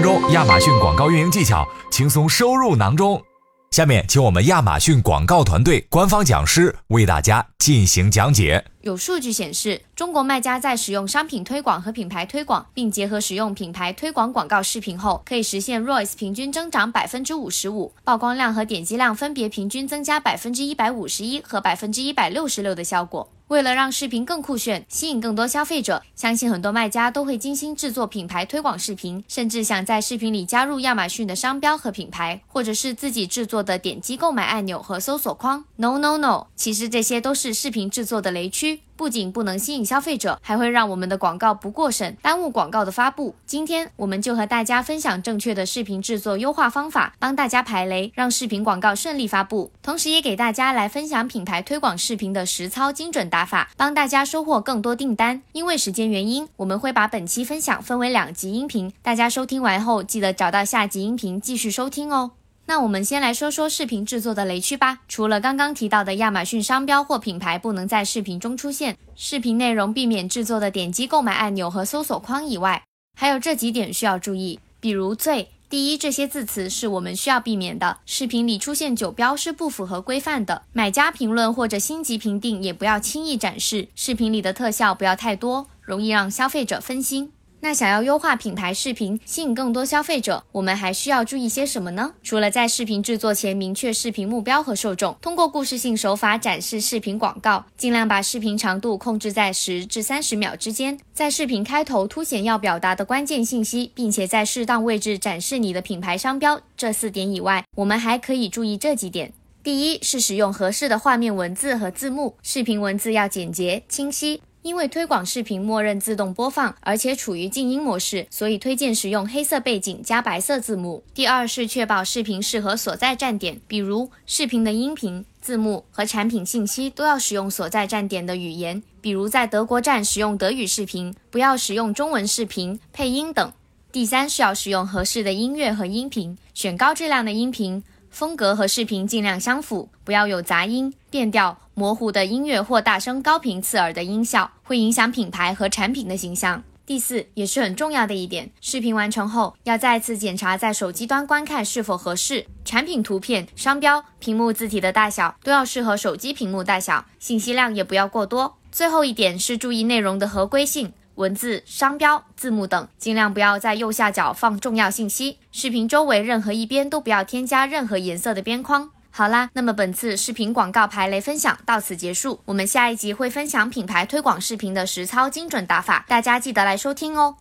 分钟亚马逊广告运营技巧，轻松收入囊中。下面，请我们亚马逊广告团队官方讲师为大家进行讲解。有数据显示，中国卖家在使用商品推广和品牌推广，并结合使用品牌推广广告视频后，可以实现 ROAS 平均增长百分之五十五，曝光量和点击量分别平均增加百分之一百五十一和百分之一百六十六的效果。为了让视频更酷炫，吸引更多消费者，相信很多卖家都会精心制作品牌推广视频，甚至想在视频里加入亚马逊的商标和品牌，或者是自己制作的点击购买按钮和搜索框。No No No，其实这些都是视频制作的雷区。不仅不能吸引消费者，还会让我们的广告不过审，耽误广告的发布。今天我们就和大家分享正确的视频制作优化方法，帮大家排雷，让视频广告顺利发布。同时，也给大家来分享品牌推广视频的实操精准打法，帮大家收获更多订单。因为时间原因，我们会把本期分享分为两集音频，大家收听完后记得找到下集音频继续收听哦。那我们先来说说视频制作的雷区吧。除了刚刚提到的亚马逊商标或品牌不能在视频中出现，视频内容避免制作的点击购买按钮和搜索框以外，还有这几点需要注意。比如最第一，这些字词是我们需要避免的。视频里出现酒标是不符合规范的。买家评论或者星级评定也不要轻易展示。视频里的特效不要太多，容易让消费者分心。那想要优化品牌视频，吸引更多消费者，我们还需要注意些什么呢？除了在视频制作前明确视频目标和受众，通过故事性手法展示视频广告，尽量把视频长度控制在十至三十秒之间，在视频开头凸显要表达的关键信息，并且在适当位置展示你的品牌商标。这四点以外，我们还可以注意这几点：第一是使用合适的画面文字和字幕，视频文字要简洁清晰。因为推广视频默认自动播放，而且处于静音模式，所以推荐使用黑色背景加白色字幕。第二是确保视频适合所在站点，比如视频的音频、字幕和产品信息都要使用所在站点的语言，比如在德国站使用德语视频，不要使用中文视频配音等。第三是要使用合适的音乐和音频，选高质量的音频。风格和视频尽量相符，不要有杂音、变调、模糊的音乐或大声、高频刺耳的音效，会影响品牌和产品的形象。第四，也是很重要的一点，视频完成后要再次检查在手机端观看是否合适，产品图片、商标、屏幕字体的大小都要适合手机屏幕大小，信息量也不要过多。最后一点是注意内容的合规性。文字、商标、字幕等，尽量不要在右下角放重要信息。视频周围任何一边都不要添加任何颜色的边框。好啦，那么本次视频广告排雷分享到此结束。我们下一集会分享品牌推广视频的实操精准打法，大家记得来收听哦。